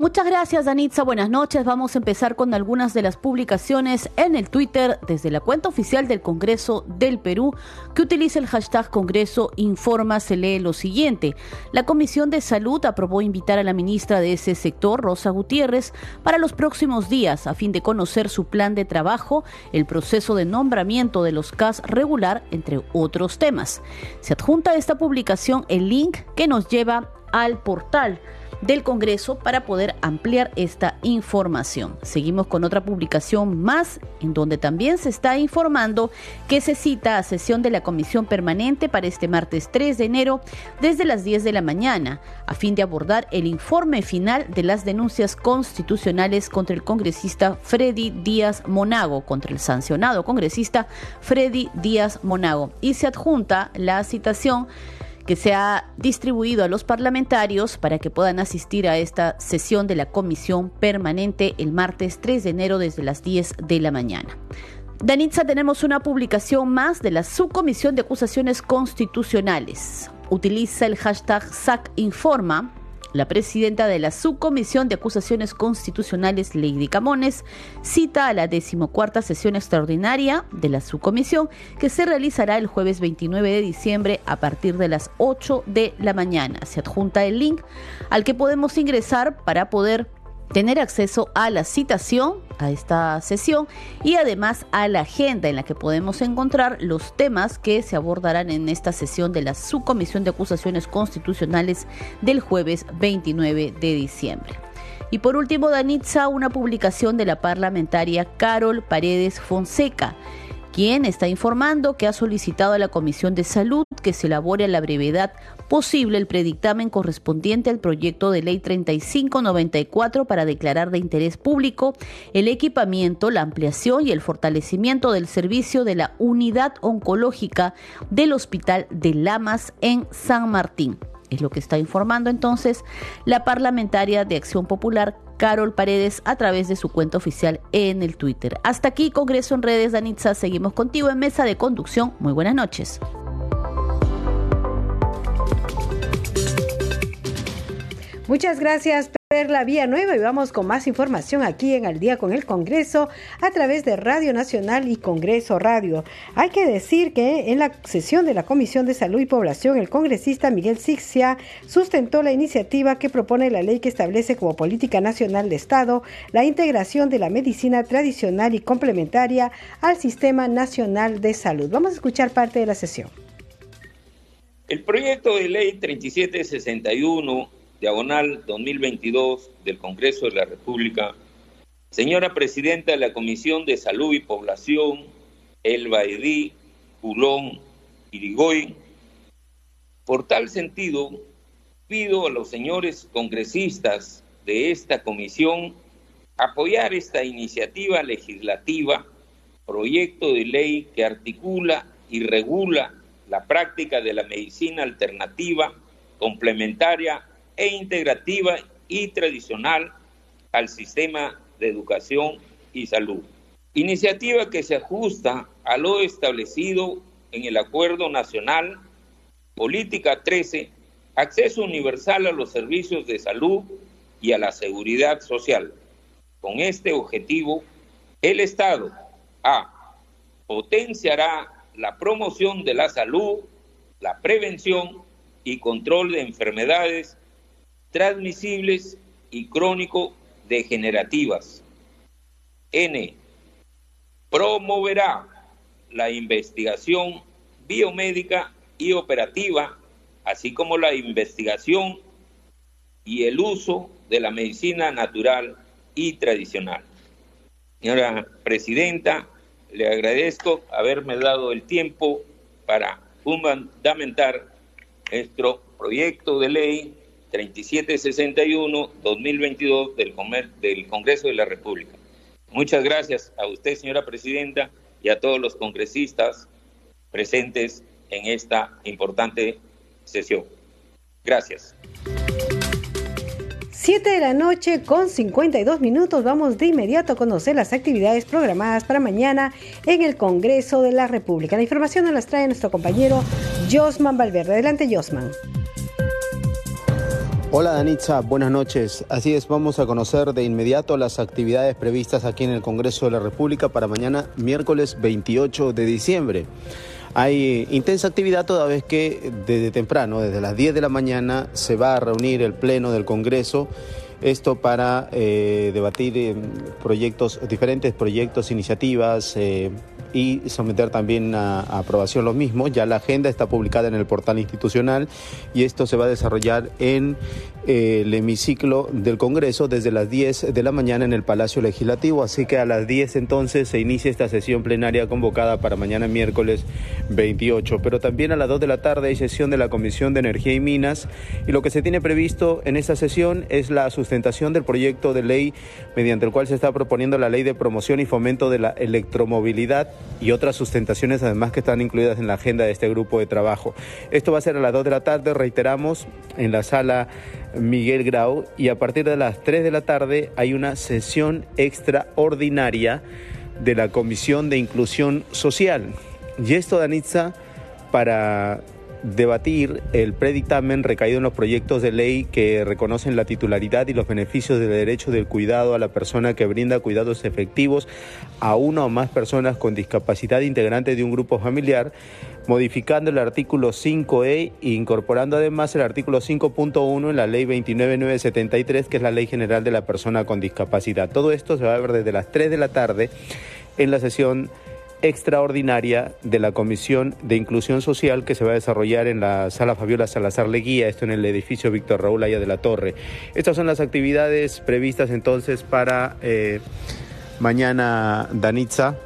Muchas gracias, Danitza. Buenas noches. Vamos a empezar con algunas de las publicaciones en el Twitter desde la cuenta oficial del Congreso del Perú, que utiliza el hashtag Congreso Informa. Se lee lo siguiente. La Comisión de Salud aprobó invitar a la ministra de ese sector, Rosa Gutiérrez, para los próximos días a fin de conocer su plan de trabajo, el proceso de nombramiento de los CAS regular, entre otros temas. Se adjunta a esta publicación el link que nos lleva al portal del Congreso para poder ampliar esta información. Seguimos con otra publicación más en donde también se está informando que se cita a sesión de la Comisión Permanente para este martes 3 de enero desde las 10 de la mañana a fin de abordar el informe final de las denuncias constitucionales contra el congresista Freddy Díaz Monago, contra el sancionado congresista Freddy Díaz Monago. Y se adjunta la citación que se ha distribuido a los parlamentarios para que puedan asistir a esta sesión de la comisión permanente el martes 3 de enero desde las 10 de la mañana. Danitza, tenemos una publicación más de la Subcomisión de Acusaciones Constitucionales. Utiliza el hashtag SACInforma la presidenta de la Subcomisión de Acusaciones Constitucionales, Lady Camones, cita a la decimocuarta sesión extraordinaria de la subcomisión que se realizará el jueves 29 de diciembre a partir de las 8 de la mañana. Se adjunta el link al que podemos ingresar para poder tener acceso a la citación a esta sesión y además a la agenda en la que podemos encontrar los temas que se abordarán en esta sesión de la Subcomisión de Acusaciones Constitucionales del jueves 29 de diciembre. Y por último, Danitza, una publicación de la parlamentaria Carol Paredes Fonseca quien está informando que ha solicitado a la Comisión de Salud que se elabore a la brevedad posible el predictamen correspondiente al proyecto de ley 3594 para declarar de interés público el equipamiento, la ampliación y el fortalecimiento del servicio de la unidad oncológica del Hospital de Lamas en San Martín. Es lo que está informando entonces la parlamentaria de Acción Popular, Carol Paredes, a través de su cuenta oficial en el Twitter. Hasta aquí, Congreso en Redes, Danitza. Seguimos contigo en Mesa de Conducción. Muy buenas noches. Muchas gracias, Perla Vía Nueva. Y vamos con más información aquí en Al Día con el Congreso a través de Radio Nacional y Congreso Radio. Hay que decir que en la sesión de la Comisión de Salud y Población, el congresista Miguel Sixia sustentó la iniciativa que propone la ley que establece como política nacional de Estado la integración de la medicina tradicional y complementaria al Sistema Nacional de Salud. Vamos a escuchar parte de la sesión. El proyecto de ley 3761 diagonal 2022 del Congreso de la República, señora Presidenta de la Comisión de Salud y Población, Elba Edí, Pulón, Irigoy, por tal sentido, pido a los señores congresistas de esta comisión apoyar esta iniciativa legislativa, proyecto de ley que articula y regula la práctica de la medicina alternativa complementaria e integrativa y tradicional al sistema de educación y salud. Iniciativa que se ajusta a lo establecido en el Acuerdo Nacional Política 13, acceso universal a los servicios de salud y a la seguridad social. Con este objetivo, el Estado A. Potenciará la promoción de la salud, la prevención y control de enfermedades transmisibles y crónico-degenerativas. N. Promoverá la investigación biomédica y operativa, así como la investigación y el uso de la medicina natural y tradicional. Señora Presidenta, le agradezco haberme dado el tiempo para fundamentar nuestro proyecto de ley 3761-2022 del, del Congreso de la República. Muchas gracias a usted, señora Presidenta, y a todos los congresistas presentes en esta importante sesión. Gracias. Siete de la noche con 52 minutos. Vamos de inmediato a conocer las actividades programadas para mañana en el Congreso de la República. La información nos las trae nuestro compañero Josman Valverde. Adelante, Josman. Hola Danitza, buenas noches. Así es, vamos a conocer de inmediato las actividades previstas aquí en el Congreso de la República para mañana, miércoles 28 de diciembre. Hay intensa actividad toda vez que desde temprano, desde las 10 de la mañana, se va a reunir el Pleno del Congreso esto para eh, debatir eh, proyectos, diferentes proyectos, iniciativas eh, y someter también a, aprobación los mismos. Ya la agenda está publicada en el portal institucional y esto se va a desarrollar en el hemiciclo del Congreso desde las 10 de la mañana en el Palacio Legislativo. Así que a las 10 entonces se inicia esta sesión plenaria convocada para mañana miércoles 28. Pero también a las 2 de la tarde hay sesión de la Comisión de Energía y Minas y lo que se tiene previsto en esta sesión es la sustentación del proyecto de ley mediante el cual se está proponiendo la ley de promoción y fomento de la electromovilidad y otras sustentaciones además que están incluidas en la agenda de este grupo de trabajo. Esto va a ser a las 2 de la tarde, reiteramos, en la sala Miguel Grau y a partir de las 3 de la tarde hay una sesión extraordinaria de la Comisión de Inclusión Social. Y esto, Danitza, para debatir el predictamen recaído en los proyectos de ley que reconocen la titularidad y los beneficios del derecho del cuidado a la persona que brinda cuidados efectivos a una o más personas con discapacidad integrante de un grupo familiar, modificando el artículo 5E e incorporando además el artículo 5.1 en la ley 29973, que es la ley general de la persona con discapacidad. Todo esto se va a ver desde las 3 de la tarde en la sesión extraordinaria de la Comisión de Inclusión Social que se va a desarrollar en la Sala Fabiola Salazar Leguía, esto en el edificio Víctor Raúl Aya de la Torre. Estas son las actividades previstas entonces para eh, mañana, Danitza.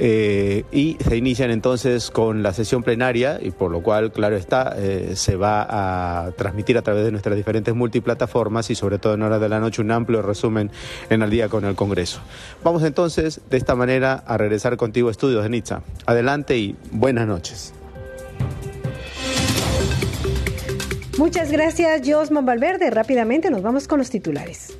Eh, y se inician entonces con la sesión plenaria y por lo cual, claro está, eh, se va a transmitir a través de nuestras diferentes multiplataformas y sobre todo en horas de la noche un amplio resumen en el día con el Congreso. Vamos entonces de esta manera a regresar contigo a Estudios de Nitza. Adelante y buenas noches. Muchas gracias, Josman Valverde. Rápidamente nos vamos con los titulares.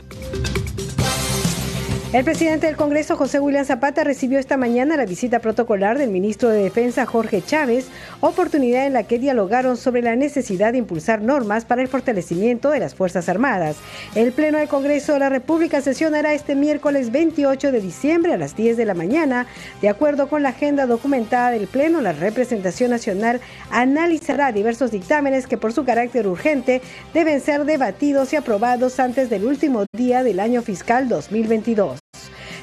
El presidente del Congreso, José William Zapata, recibió esta mañana la visita protocolar del ministro de Defensa, Jorge Chávez, oportunidad en la que dialogaron sobre la necesidad de impulsar normas para el fortalecimiento de las Fuerzas Armadas. El Pleno del Congreso de la República sesionará este miércoles 28 de diciembre a las 10 de la mañana. De acuerdo con la agenda documentada del Pleno, la representación nacional analizará diversos dictámenes que por su carácter urgente deben ser debatidos y aprobados antes del último día del año fiscal 2022.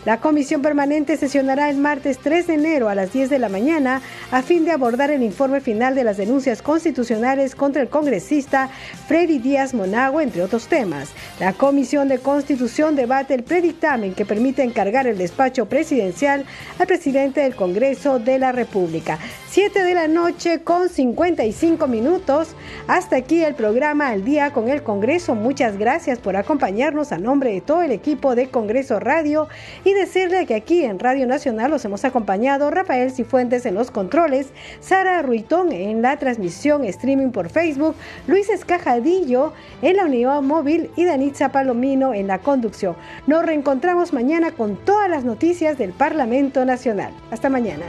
La comisión permanente sesionará el martes 3 de enero a las 10 de la mañana a fin de abordar el informe final de las denuncias constitucionales contra el congresista Freddy Díaz Monago, entre otros temas. La comisión de constitución debate el predictamen que permite encargar el despacho presidencial al presidente del Congreso de la República. 7 de la noche con 55 minutos. Hasta aquí el programa Al Día con el Congreso. Muchas gracias por acompañarnos a nombre de todo el equipo de Congreso Radio y decirle que aquí en Radio Nacional los hemos acompañado Rafael Cifuentes en los controles, Sara Ruitón en la transmisión streaming por Facebook, Luis Escajadillo en la unidad móvil y Danitza Palomino en la conducción. Nos reencontramos mañana con todas las noticias del Parlamento Nacional. Hasta mañana.